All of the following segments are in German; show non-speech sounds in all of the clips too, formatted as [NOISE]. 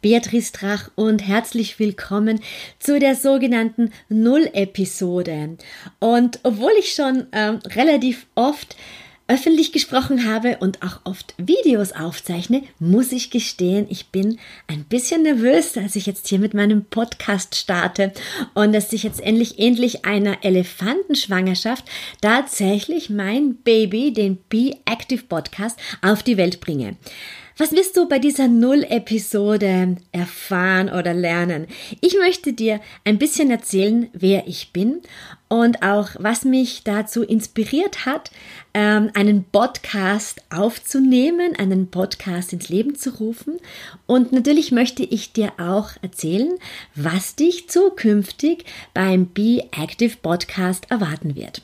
Beatrice Drach und herzlich willkommen zu der sogenannten Null-Episode. Und obwohl ich schon ähm, relativ oft öffentlich gesprochen habe und auch oft Videos aufzeichne, muss ich gestehen, ich bin ein bisschen nervös, als ich jetzt hier mit meinem Podcast starte und dass ich jetzt endlich endlich einer Elefantenschwangerschaft tatsächlich mein Baby, den Be Active Podcast, auf die Welt bringe. Was wirst du bei dieser Null-Episode erfahren oder lernen? Ich möchte dir ein bisschen erzählen, wer ich bin und auch was mich dazu inspiriert hat, ähm, einen Podcast aufzunehmen, einen Podcast ins Leben zu rufen. Und natürlich möchte ich dir auch erzählen, was dich zukünftig beim Be Active Podcast erwarten wird.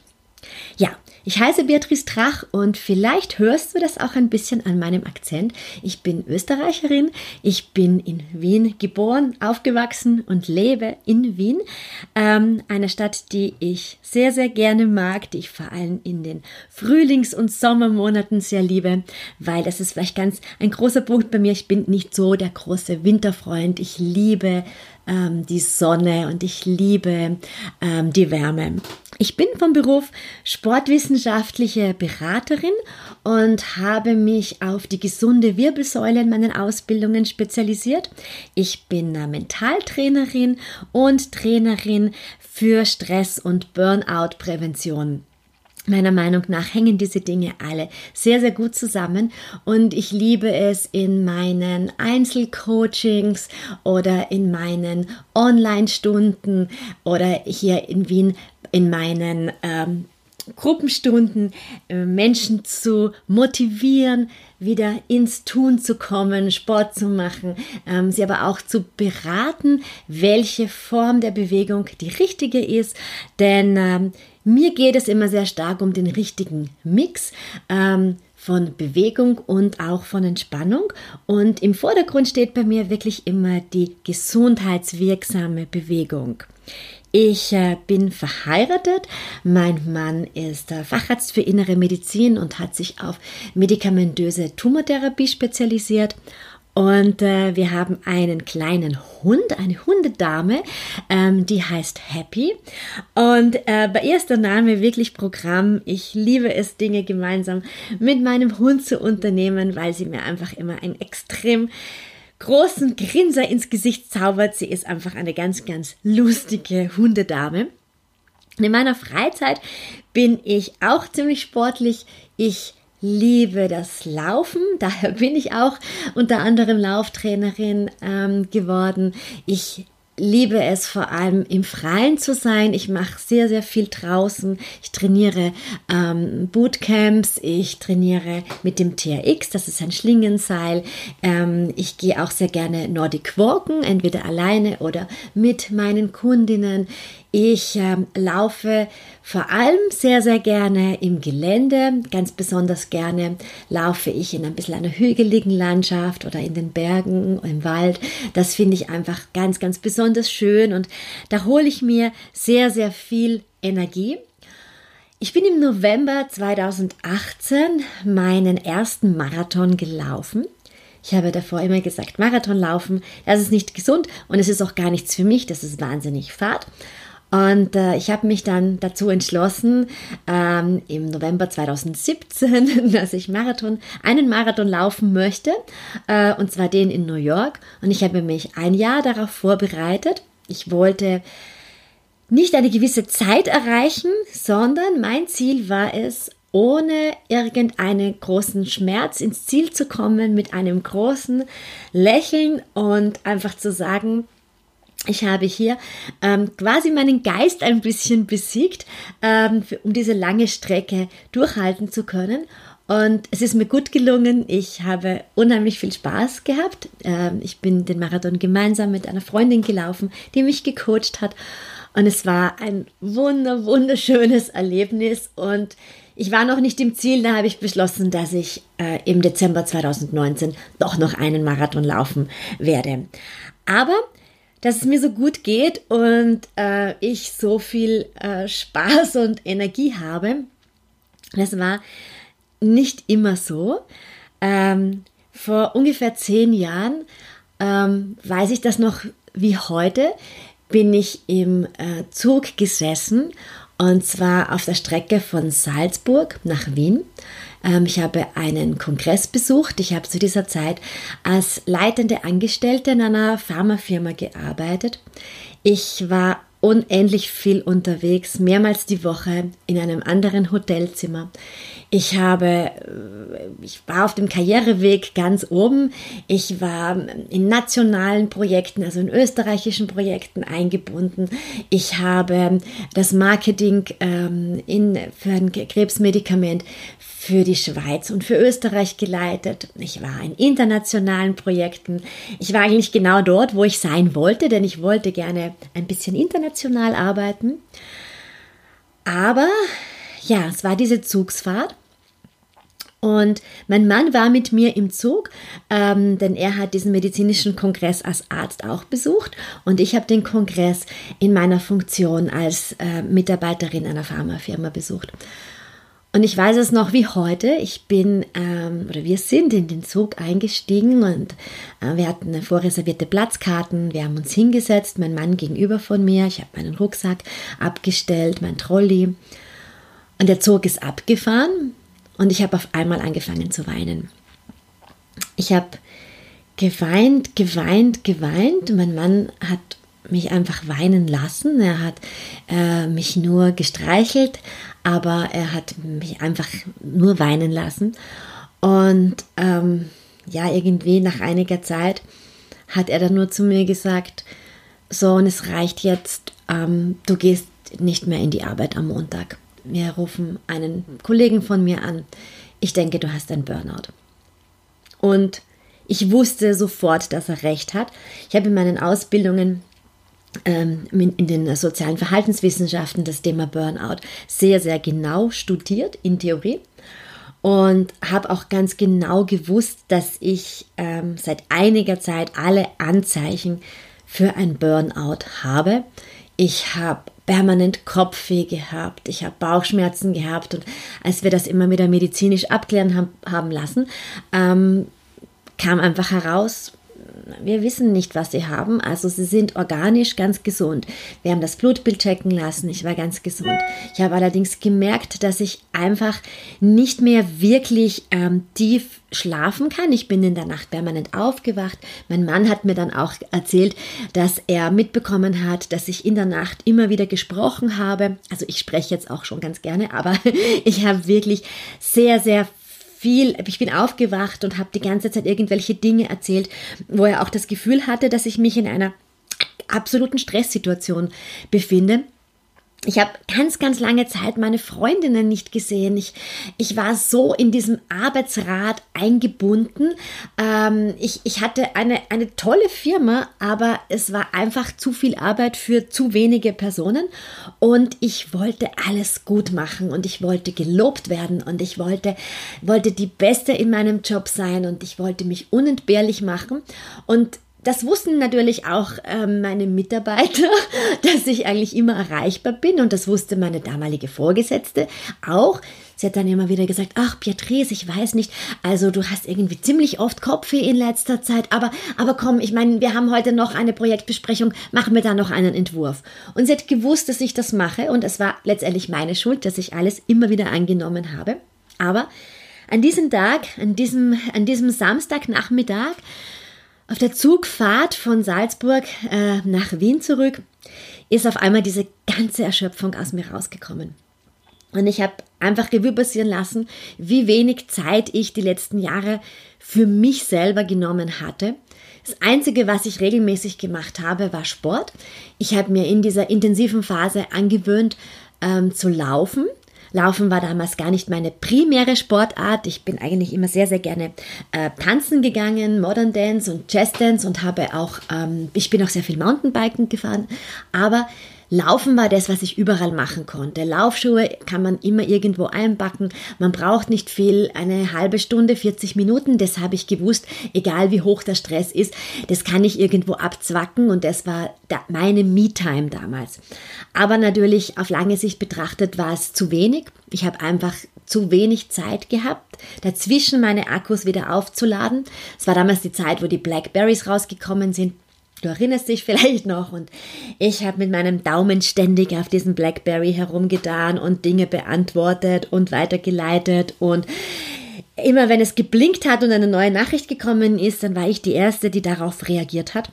Ja, ich heiße Beatrice Trach und vielleicht hörst du das auch ein bisschen an meinem Akzent. Ich bin Österreicherin, ich bin in Wien geboren, aufgewachsen und lebe in Wien, ähm, einer Stadt, die ich sehr, sehr gerne mag, die ich vor allem in den Frühlings- und Sommermonaten sehr liebe, weil das ist vielleicht ganz ein großer Punkt bei mir. Ich bin nicht so der große Winterfreund. Ich liebe ähm, die Sonne und ich liebe ähm, die Wärme. Ich bin vom Beruf sportwissenschaftliche Beraterin und habe mich auf die gesunde Wirbelsäule in meinen Ausbildungen spezialisiert. Ich bin Mentaltrainerin und Trainerin für Stress- und Burnout-Prävention. Meiner Meinung nach hängen diese Dinge alle sehr, sehr gut zusammen und ich liebe es in meinen Einzelcoachings oder in meinen Online-Stunden oder hier in Wien in meinen ähm, Gruppenstunden äh, Menschen zu motivieren, wieder ins Tun zu kommen, Sport zu machen, ähm, sie aber auch zu beraten, welche Form der Bewegung die richtige ist. Denn ähm, mir geht es immer sehr stark um den richtigen Mix. Ähm, von Bewegung und auch von Entspannung. Und im Vordergrund steht bei mir wirklich immer die gesundheitswirksame Bewegung. Ich äh, bin verheiratet. Mein Mann ist äh, Facharzt für innere Medizin und hat sich auf medikamentöse Tumortherapie spezialisiert. Und äh, wir haben einen kleinen Hund, eine Hundedame, ähm, die heißt Happy. Und äh, bei ihr ist der Name wirklich Programm. Ich liebe es, Dinge gemeinsam mit meinem Hund zu unternehmen, weil sie mir einfach immer ein extrem großen Grinser ins Gesicht zaubert. Sie ist einfach eine ganz, ganz lustige Hundedame. In meiner Freizeit bin ich auch ziemlich sportlich. Ich liebe das Laufen, [LAUGHS] daher bin ich auch unter anderem Lauftrainerin ähm, geworden. Ich liebe es vor allem im Freien zu sein. Ich mache sehr, sehr viel draußen. Ich trainiere ähm, Bootcamps, ich trainiere mit dem TRX, das ist ein Schlingenseil. Ähm, ich gehe auch sehr gerne Nordic Walken, entweder alleine oder mit meinen Kundinnen. Ich ähm, laufe vor allem sehr, sehr gerne im Gelände. Ganz besonders gerne laufe ich in ein bisschen einer hügeligen Landschaft oder in den Bergen, im Wald. Das finde ich einfach ganz, ganz besonders schön und da hole ich mir sehr, sehr viel Energie. Ich bin im November 2018 meinen ersten Marathon gelaufen. Ich habe davor immer gesagt, Marathon laufen, das ist nicht gesund und es ist auch gar nichts für mich, das ist wahnsinnig fad. Und äh, ich habe mich dann dazu entschlossen, ähm, im November 2017, [LAUGHS] dass ich Marathon, einen Marathon laufen möchte, äh, und zwar den in New York. Und ich habe mich ein Jahr darauf vorbereitet. Ich wollte nicht eine gewisse Zeit erreichen, sondern mein Ziel war es, ohne irgendeinen großen Schmerz ins Ziel zu kommen, mit einem großen Lächeln und einfach zu sagen, ich habe hier ähm, quasi meinen Geist ein bisschen besiegt, ähm, für, um diese lange Strecke durchhalten zu können. Und es ist mir gut gelungen. Ich habe unheimlich viel Spaß gehabt. Ähm, ich bin den Marathon gemeinsam mit einer Freundin gelaufen, die mich gecoacht hat. Und es war ein wunder, wunderschönes Erlebnis. Und ich war noch nicht im Ziel, da habe ich beschlossen, dass ich äh, im Dezember 2019 doch noch einen Marathon laufen werde. Aber dass es mir so gut geht und äh, ich so viel äh, Spaß [LAUGHS] und Energie habe, das war nicht immer so. Ähm, vor ungefähr zehn Jahren ähm, weiß ich das noch wie heute, bin ich im äh, Zug gesessen und zwar auf der Strecke von Salzburg nach Wien. Ähm, ich habe einen Kongress besucht. Ich habe zu dieser Zeit als leitende Angestellte in einer Pharmafirma gearbeitet. Ich war unendlich viel unterwegs, mehrmals die Woche in einem anderen Hotelzimmer. Ich habe, äh, ich war auf dem Karriereweg ganz oben. Ich war in nationalen Projekten, also in österreichischen Projekten eingebunden. Ich habe das Marketing ähm, in, für ein Krebsmedikament für die Schweiz und für Österreich geleitet. Ich war in internationalen Projekten. Ich war eigentlich genau dort, wo ich sein wollte, denn ich wollte gerne ein bisschen international arbeiten. Aber ja, es war diese Zugsfahrt. Und mein Mann war mit mir im Zug, ähm, denn er hat diesen medizinischen Kongress als Arzt auch besucht und ich habe den Kongress in meiner Funktion als äh, Mitarbeiterin einer Pharmafirma besucht. Und ich weiß es noch wie heute. Ich bin ähm, oder wir sind in den Zug eingestiegen und äh, wir hatten vorreservierte Platzkarten. Wir haben uns hingesetzt, mein Mann gegenüber von mir. Ich habe meinen Rucksack abgestellt, mein Trolley. Und der Zug ist abgefahren und ich habe auf einmal angefangen zu weinen. Ich habe geweint, geweint, geweint. Mein Mann hat mich einfach weinen lassen. Er hat äh, mich nur gestreichelt, aber er hat mich einfach nur weinen lassen. Und ähm, ja, irgendwie nach einiger Zeit hat er dann nur zu mir gesagt, so und es reicht jetzt, ähm, du gehst nicht mehr in die Arbeit am Montag. Wir rufen einen Kollegen von mir an. Ich denke, du hast ein Burnout. Und ich wusste sofort, dass er recht hat. Ich habe in meinen Ausbildungen ähm, in den sozialen Verhaltenswissenschaften das Thema Burnout sehr, sehr genau studiert in Theorie und habe auch ganz genau gewusst, dass ich ähm, seit einiger Zeit alle Anzeichen für ein Burnout habe. Ich habe permanent Kopfweh gehabt, ich habe Bauchschmerzen gehabt und als wir das immer wieder medizinisch abklären haben, lassen, ähm, kam einfach heraus, wir wissen nicht, was sie haben. Also sie sind organisch ganz gesund. Wir haben das Blutbild checken lassen. Ich war ganz gesund. Ich habe allerdings gemerkt, dass ich einfach nicht mehr wirklich ähm, tief schlafen kann. Ich bin in der Nacht permanent aufgewacht. Mein Mann hat mir dann auch erzählt, dass er mitbekommen hat, dass ich in der Nacht immer wieder gesprochen habe. Also ich spreche jetzt auch schon ganz gerne, aber [LAUGHS] ich habe wirklich sehr, sehr viel, ich bin aufgewacht und habe die ganze Zeit irgendwelche Dinge erzählt, wo er auch das Gefühl hatte, dass ich mich in einer absoluten Stresssituation befinde. Ich habe ganz, ganz lange Zeit meine Freundinnen nicht gesehen. Ich, ich war so in diesem Arbeitsrat eingebunden. Ähm, ich, ich hatte eine, eine tolle Firma, aber es war einfach zu viel Arbeit für zu wenige Personen. Und ich wollte alles gut machen und ich wollte gelobt werden und ich wollte, wollte die Beste in meinem Job sein und ich wollte mich unentbehrlich machen. Und das wussten natürlich auch äh, meine Mitarbeiter, [LAUGHS] dass ich eigentlich immer erreichbar bin und das wusste meine damalige Vorgesetzte auch. Sie hat dann immer wieder gesagt, ach Beatrice, ich weiß nicht, also du hast irgendwie ziemlich oft Kopfweh in letzter Zeit, aber, aber komm, ich meine, wir haben heute noch eine Projektbesprechung, machen wir da noch einen Entwurf. Und sie hat gewusst, dass ich das mache und es war letztendlich meine Schuld, dass ich alles immer wieder angenommen habe. Aber an diesem Tag, an diesem, an diesem Samstagnachmittag, auf der Zugfahrt von Salzburg äh, nach Wien zurück ist auf einmal diese ganze Erschöpfung aus mir rausgekommen. Und ich habe einfach Revue passieren lassen, wie wenig Zeit ich die letzten Jahre für mich selber genommen hatte. Das Einzige, was ich regelmäßig gemacht habe, war Sport. Ich habe mir in dieser intensiven Phase angewöhnt ähm, zu laufen. Laufen war damals gar nicht meine primäre Sportart. Ich bin eigentlich immer sehr, sehr gerne äh, tanzen gegangen, Modern Dance und Jazz Dance und habe auch, ähm, ich bin auch sehr viel Mountainbiken gefahren. Aber Laufen war das, was ich überall machen konnte. Laufschuhe kann man immer irgendwo einbacken. Man braucht nicht viel, eine halbe Stunde, 40 Minuten. Das habe ich gewusst, egal wie hoch der Stress ist. Das kann ich irgendwo abzwacken und das war meine Me-Time damals. Aber natürlich auf lange Sicht betrachtet war es zu wenig. Ich habe einfach zu wenig Zeit gehabt, dazwischen meine Akkus wieder aufzuladen. Es war damals die Zeit, wo die Blackberries rausgekommen sind. Du erinnerst dich vielleicht noch und ich habe mit meinem Daumen ständig auf diesem Blackberry herumgetan und Dinge beantwortet und weitergeleitet und immer wenn es geblinkt hat und eine neue Nachricht gekommen ist, dann war ich die Erste, die darauf reagiert hat.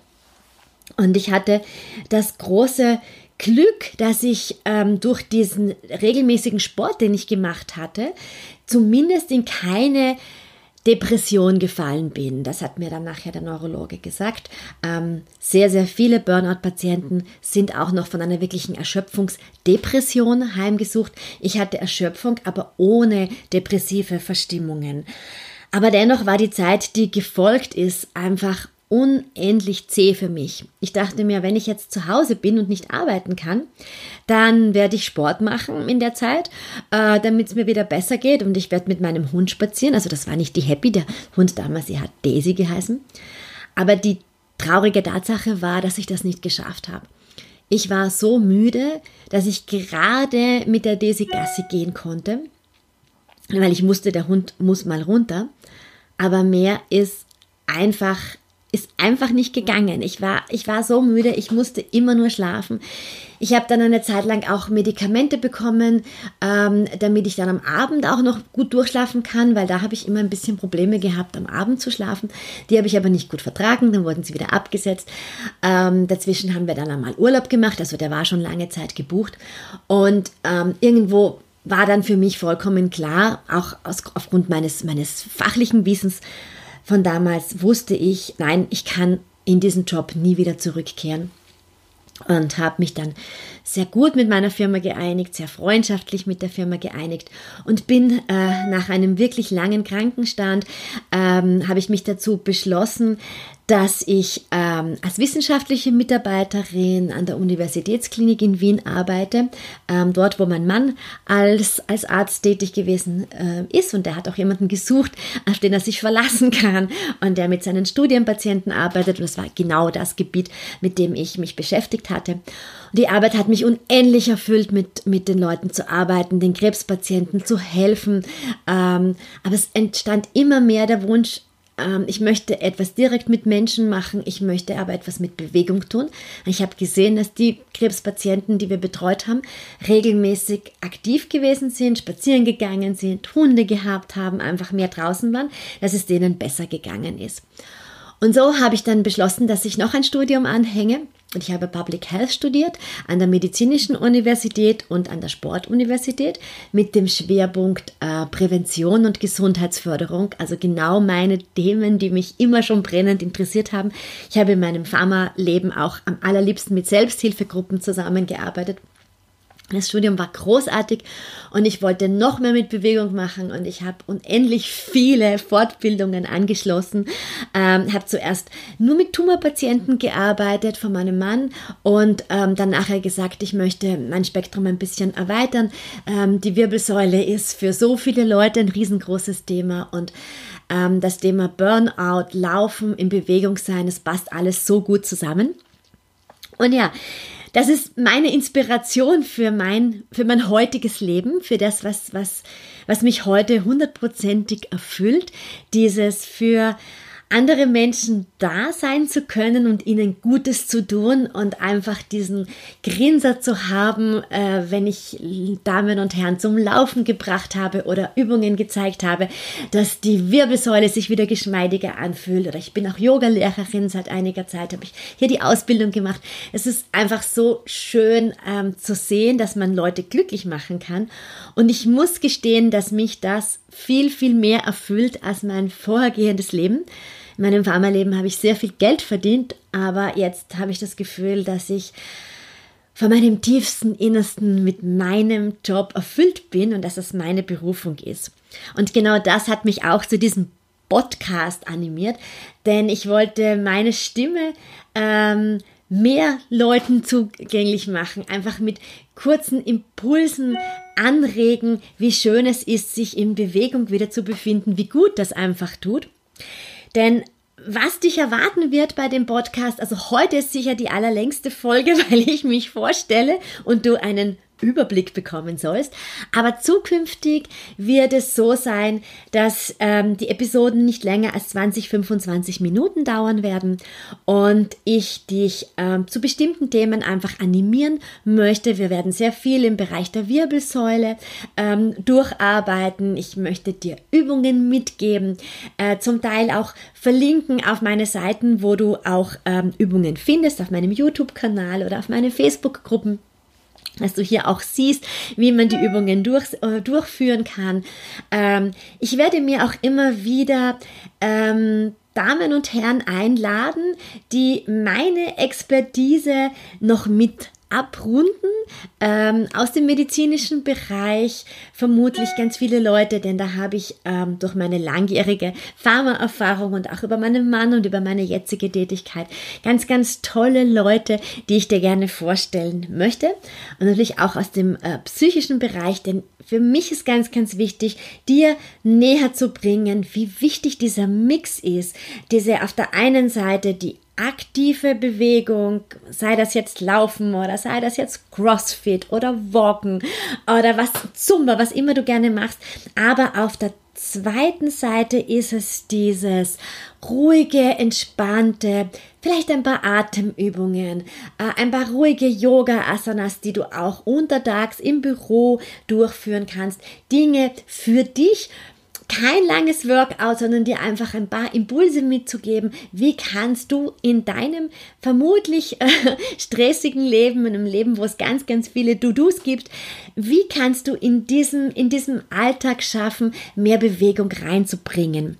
Und ich hatte das große Glück, dass ich ähm, durch diesen regelmäßigen Sport, den ich gemacht hatte, zumindest in keine Depression gefallen bin. Das hat mir dann nachher der Neurologe gesagt. Ähm, sehr, sehr viele Burnout-Patienten sind auch noch von einer wirklichen Erschöpfungsdepression heimgesucht. Ich hatte Erschöpfung, aber ohne depressive Verstimmungen. Aber dennoch war die Zeit, die gefolgt ist, einfach unendlich zäh für mich. Ich dachte mir, wenn ich jetzt zu Hause bin und nicht arbeiten kann, dann werde ich Sport machen in der Zeit, äh, damit es mir wieder besser geht und ich werde mit meinem Hund spazieren. Also das war nicht die Happy, der Hund damals, sie hat Daisy geheißen. Aber die traurige Tatsache war, dass ich das nicht geschafft habe. Ich war so müde, dass ich gerade mit der Daisy Gasse gehen konnte, weil ich musste, der Hund muss mal runter. Aber mehr ist einfach ist einfach nicht gegangen. Ich war, ich war so müde, ich musste immer nur schlafen. Ich habe dann eine Zeit lang auch Medikamente bekommen, ähm, damit ich dann am Abend auch noch gut durchschlafen kann, weil da habe ich immer ein bisschen Probleme gehabt, am Abend zu schlafen. Die habe ich aber nicht gut vertragen, dann wurden sie wieder abgesetzt. Ähm, dazwischen haben wir dann einmal Urlaub gemacht, also der war schon lange Zeit gebucht. Und ähm, irgendwo war dann für mich vollkommen klar, auch aus, aufgrund meines, meines fachlichen Wissens, von damals wusste ich, nein, ich kann in diesen Job nie wieder zurückkehren und habe mich dann sehr gut mit meiner Firma geeinigt, sehr freundschaftlich mit der Firma geeinigt und bin äh, nach einem wirklich langen Krankenstand, ähm, habe ich mich dazu beschlossen, dass ich ähm, als wissenschaftliche Mitarbeiterin an der Universitätsklinik in Wien arbeite, ähm, dort wo mein Mann als, als Arzt tätig gewesen äh, ist und der hat auch jemanden gesucht, auf den er sich verlassen kann und der mit seinen Studienpatienten arbeitet und das war genau das Gebiet, mit dem ich mich beschäftigt hatte. Und die Arbeit hat mich unendlich erfüllt, mit, mit den Leuten zu arbeiten, den Krebspatienten zu helfen, ähm, aber es entstand immer mehr der Wunsch, ähm, ich möchte etwas direkt mit Menschen machen, ich möchte aber etwas mit Bewegung tun. Ich habe gesehen, dass die Krebspatienten, die wir betreut haben, regelmäßig aktiv gewesen sind, spazieren gegangen sind, Hunde gehabt haben, einfach mehr draußen waren, dass es denen besser gegangen ist. Und so habe ich dann beschlossen, dass ich noch ein Studium anhänge und ich habe Public Health studiert an der Medizinischen Universität und an der Sportuniversität mit dem Schwerpunkt äh, Prävention und Gesundheitsförderung. Also genau meine Themen, die mich immer schon brennend interessiert haben. Ich habe in meinem Pharma-Leben auch am allerliebsten mit Selbsthilfegruppen zusammengearbeitet das Studium war großartig und ich wollte noch mehr mit Bewegung machen und ich habe unendlich viele Fortbildungen angeschlossen. Ähm, habe zuerst nur mit Tumorpatienten gearbeitet von meinem Mann und ähm, dann nachher gesagt, ich möchte mein Spektrum ein bisschen erweitern. Ähm, die Wirbelsäule ist für so viele Leute ein riesengroßes Thema und ähm, das Thema Burnout, Laufen, in Bewegung sein, es passt alles so gut zusammen. Und ja, das ist meine Inspiration für mein, für mein heutiges Leben, für das, was, was, was mich heute hundertprozentig erfüllt. Dieses für andere Menschen da sein zu können und ihnen Gutes zu tun und einfach diesen Grinser zu haben, äh, wenn ich Damen und Herren zum Laufen gebracht habe oder Übungen gezeigt habe, dass die Wirbelsäule sich wieder geschmeidiger anfühlt. Oder ich bin auch Yogalehrerin seit einiger Zeit, habe ich hier die Ausbildung gemacht. Es ist einfach so schön ähm, zu sehen, dass man Leute glücklich machen kann. Und ich muss gestehen, dass mich das viel, viel mehr erfüllt als mein vorhergehendes Leben. In meinem Pharmaleben habe ich sehr viel Geld verdient, aber jetzt habe ich das Gefühl, dass ich von meinem tiefsten Innersten mit meinem Job erfüllt bin und dass es meine Berufung ist. Und genau das hat mich auch zu diesem Podcast animiert, denn ich wollte meine Stimme ähm, mehr Leuten zugänglich machen, einfach mit kurzen Impulsen anregen, wie schön es ist, sich in Bewegung wieder zu befinden, wie gut das einfach tut. Denn was dich erwarten wird bei dem Podcast, also heute ist sicher die allerlängste Folge, [LAUGHS] weil ich mich vorstelle und du einen Überblick bekommen sollst. Aber zukünftig wird es so sein, dass ähm, die Episoden nicht länger als 20, 25 Minuten dauern werden und ich dich ähm, zu bestimmten Themen einfach animieren möchte. Wir werden sehr viel im Bereich der Wirbelsäule ähm, durcharbeiten. Ich möchte dir Übungen mitgeben, äh, zum Teil auch verlinken auf meine Seiten, wo du auch ähm, Übungen findest, auf meinem YouTube-Kanal oder auf meine Facebook-Gruppen dass du hier auch siehst, wie man die Übungen durch, äh, durchführen kann. Ähm, ich werde mir auch immer wieder ähm, Damen und Herren einladen, die meine Expertise noch mit abrunden. Ähm, aus dem medizinischen Bereich vermutlich ganz viele Leute, denn da habe ich ähm, durch meine langjährige Pharmaerfahrung und auch über meinen Mann und über meine jetzige Tätigkeit ganz, ganz tolle Leute, die ich dir gerne vorstellen möchte. Und natürlich auch aus dem äh, psychischen Bereich, denn für mich ist ganz, ganz wichtig, dir näher zu bringen, wie wichtig dieser Mix ist. Diese auf der einen Seite die aktive Bewegung, sei das jetzt Laufen oder sei das jetzt Crossfit oder Walken oder was Zumba, was immer du gerne machst, aber auf der zweiten Seite ist es dieses ruhige, entspannte, vielleicht ein paar Atemübungen, äh, ein paar ruhige Yoga-Asanas, die du auch untertags im Büro durchführen kannst. Dinge für dich, kein langes Workout, sondern dir einfach ein paar Impulse mitzugeben. Wie kannst du in deinem vermutlich äh, [LAUGHS] stressigen Leben, in einem Leben, wo es ganz, ganz viele To-Dos gibt, wie kannst du in diesem, in diesem Alltag schaffen, mehr Bewegung reinzubringen?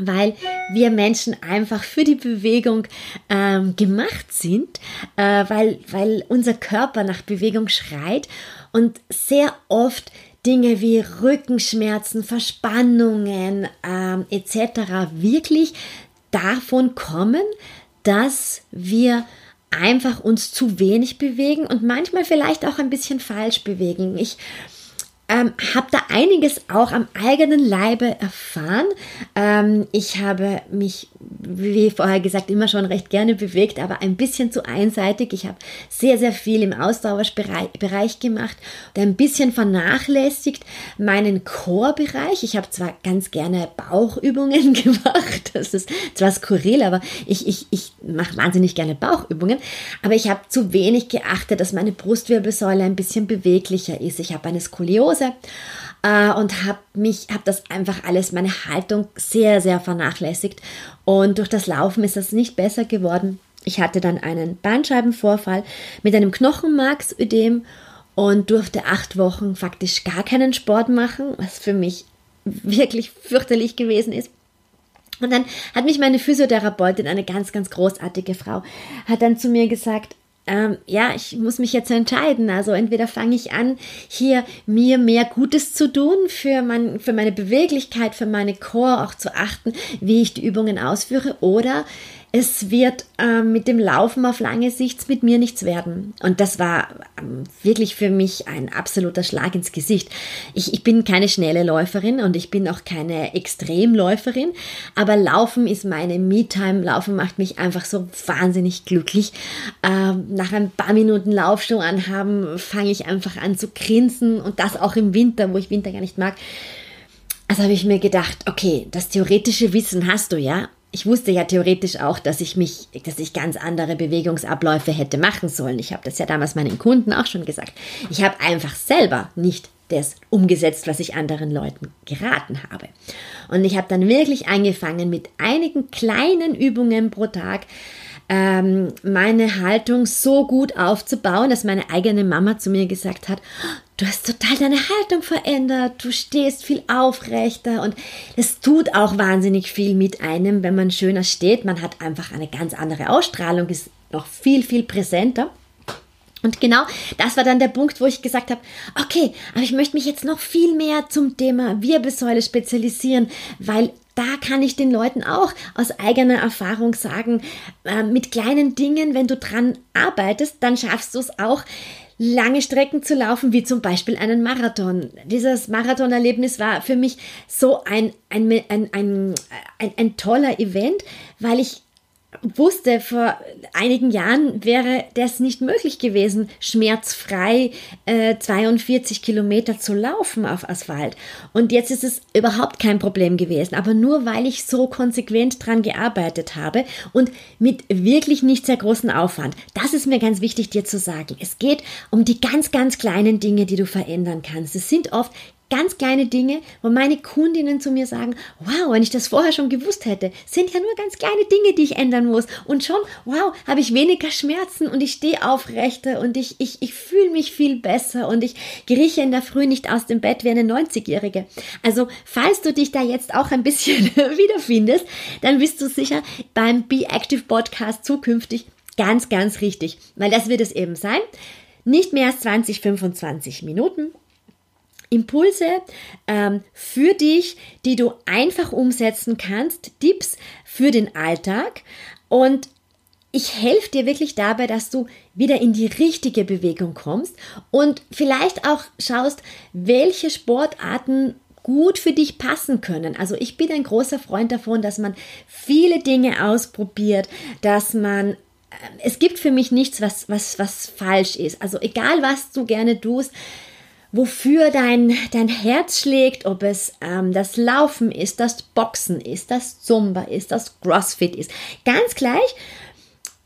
weil wir Menschen einfach für die Bewegung ähm, gemacht sind, äh, weil, weil unser Körper nach Bewegung schreit und sehr oft Dinge wie Rückenschmerzen, Verspannungen ähm, etc. wirklich davon kommen, dass wir einfach uns zu wenig bewegen und manchmal vielleicht auch ein bisschen falsch bewegen. Ich ähm, habe da einiges auch am eigenen Leibe erfahren. Ähm, ich habe mich, wie vorher gesagt, immer schon recht gerne bewegt, aber ein bisschen zu einseitig. Ich habe sehr, sehr viel im Ausdauerbereich gemacht und ein bisschen vernachlässigt meinen Chorbereich. Ich habe zwar ganz gerne Bauchübungen [LAUGHS] gemacht, das ist zwar skurril, aber ich, ich, ich mache wahnsinnig gerne Bauchübungen, aber ich habe zu wenig geachtet, dass meine Brustwirbelsäule ein bisschen beweglicher ist. Ich habe eine Skoliose Hause äh, und habe mich, habe das einfach alles, meine Haltung sehr, sehr vernachlässigt. Und durch das Laufen ist das nicht besser geworden. Ich hatte dann einen Bandscheibenvorfall mit einem Knochenmarksödem und durfte acht Wochen faktisch gar keinen Sport machen, was für mich wirklich fürchterlich gewesen ist. Und dann hat mich meine Physiotherapeutin, eine ganz, ganz großartige Frau, hat dann zu mir gesagt, ähm, ja, ich muss mich jetzt entscheiden. Also entweder fange ich an, hier mir mehr Gutes zu tun, für, mein, für meine Beweglichkeit, für meine Core auch zu achten, wie ich die Übungen ausführe, oder es wird äh, mit dem Laufen auf lange Sicht mit mir nichts werden. Und das war ähm, wirklich für mich ein absoluter Schlag ins Gesicht. Ich, ich bin keine schnelle Läuferin und ich bin auch keine Extremläuferin, aber Laufen ist meine Me-Time. Laufen macht mich einfach so wahnsinnig glücklich. Äh, nach ein paar Minuten Laufschuh anhaben, fange ich einfach an zu grinsen und das auch im Winter, wo ich Winter gar nicht mag. Also habe ich mir gedacht, okay, das theoretische Wissen hast du ja, ich wusste ja theoretisch auch, dass ich mich, dass ich ganz andere Bewegungsabläufe hätte machen sollen. Ich habe das ja damals meinen Kunden auch schon gesagt. Ich habe einfach selber nicht das umgesetzt, was ich anderen Leuten geraten habe. Und ich habe dann wirklich angefangen mit einigen kleinen Übungen pro Tag, ähm, meine Haltung so gut aufzubauen, dass meine eigene Mama zu mir gesagt hat, du hast total deine Haltung verändert, du stehst viel aufrechter und es tut auch wahnsinnig viel mit einem, wenn man schöner steht. Man hat einfach eine ganz andere Ausstrahlung, ist noch viel, viel präsenter. Und genau das war dann der Punkt, wo ich gesagt habe, okay, aber ich möchte mich jetzt noch viel mehr zum Thema Wirbelsäule spezialisieren, weil da kann ich den Leuten auch aus eigener Erfahrung sagen, äh, mit kleinen Dingen, wenn du dran arbeitest, dann schaffst du es auch, lange Strecken zu laufen, wie zum Beispiel einen Marathon. Dieses Marathonerlebnis war für mich so ein, ein, ein, ein, ein, ein toller Event, weil ich wusste, vor einigen Jahren wäre das nicht möglich gewesen, schmerzfrei äh, 42 Kilometer zu laufen auf Asphalt. Und jetzt ist es überhaupt kein Problem gewesen, aber nur weil ich so konsequent dran gearbeitet habe und mit wirklich nicht sehr großen Aufwand. Das ist mir ganz wichtig dir zu sagen. Es geht um die ganz, ganz kleinen Dinge, die du verändern kannst. Es sind oft Ganz kleine Dinge, wo meine Kundinnen zu mir sagen, wow, wenn ich das vorher schon gewusst hätte, sind ja nur ganz kleine Dinge, die ich ändern muss. Und schon, wow, habe ich weniger Schmerzen und ich stehe aufrechter und ich, ich, ich fühle mich viel besser und ich grieche in der Früh nicht aus dem Bett wie eine 90-Jährige. Also, falls du dich da jetzt auch ein bisschen [LAUGHS] wiederfindest, dann bist du sicher beim Be Active Podcast zukünftig ganz, ganz richtig. Weil das wird es eben sein. Nicht mehr als 20, 25 Minuten Impulse ähm, für dich, die du einfach umsetzen kannst, Tipps für den Alltag und ich helfe dir wirklich dabei, dass du wieder in die richtige Bewegung kommst und vielleicht auch schaust, welche Sportarten gut für dich passen können. Also ich bin ein großer Freund davon, dass man viele Dinge ausprobiert, dass man äh, es gibt für mich nichts, was, was, was falsch ist. Also egal, was du gerne tust, wofür dein, dein Herz schlägt, ob es ähm, das Laufen ist, das Boxen ist, das Zumba ist, das CrossFit ist. Ganz gleich,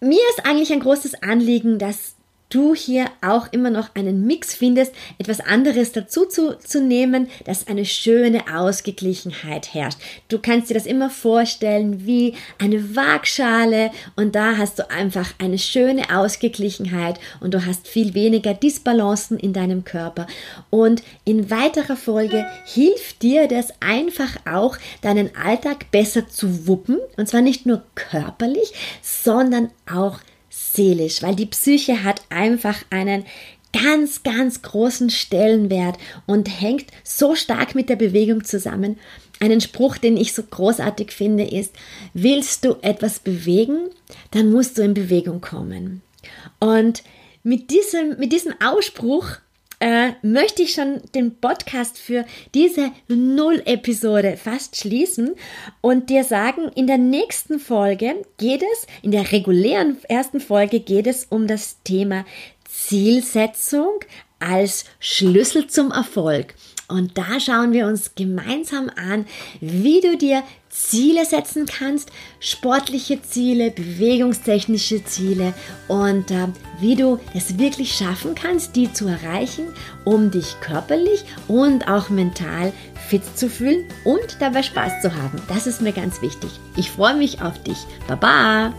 mir ist eigentlich ein großes Anliegen, dass du hier auch immer noch einen Mix findest, etwas anderes dazu zu, zu nehmen, dass eine schöne Ausgeglichenheit herrscht. Du kannst dir das immer vorstellen wie eine Waagschale und da hast du einfach eine schöne Ausgeglichenheit und du hast viel weniger Disbalancen in deinem Körper. Und in weiterer Folge hilft dir das einfach auch, deinen Alltag besser zu wuppen und zwar nicht nur körperlich, sondern auch seelisch, weil die Psyche hat einfach einen ganz, ganz großen Stellenwert und hängt so stark mit der Bewegung zusammen. Einen Spruch, den ich so großartig finde, ist, willst du etwas bewegen, dann musst du in Bewegung kommen. Und mit diesem, mit diesem Ausspruch äh, möchte ich schon den Podcast für diese Null-Episode fast schließen und dir sagen, in der nächsten Folge geht es, in der regulären ersten Folge geht es um das Thema Zielsetzung als Schlüssel zum Erfolg. Und da schauen wir uns gemeinsam an, wie du dir Ziele setzen kannst, sportliche Ziele, bewegungstechnische Ziele und äh, wie du es wirklich schaffen kannst, die zu erreichen, um dich körperlich und auch mental fit zu fühlen und dabei Spaß zu haben. Das ist mir ganz wichtig. Ich freue mich auf dich. Baba!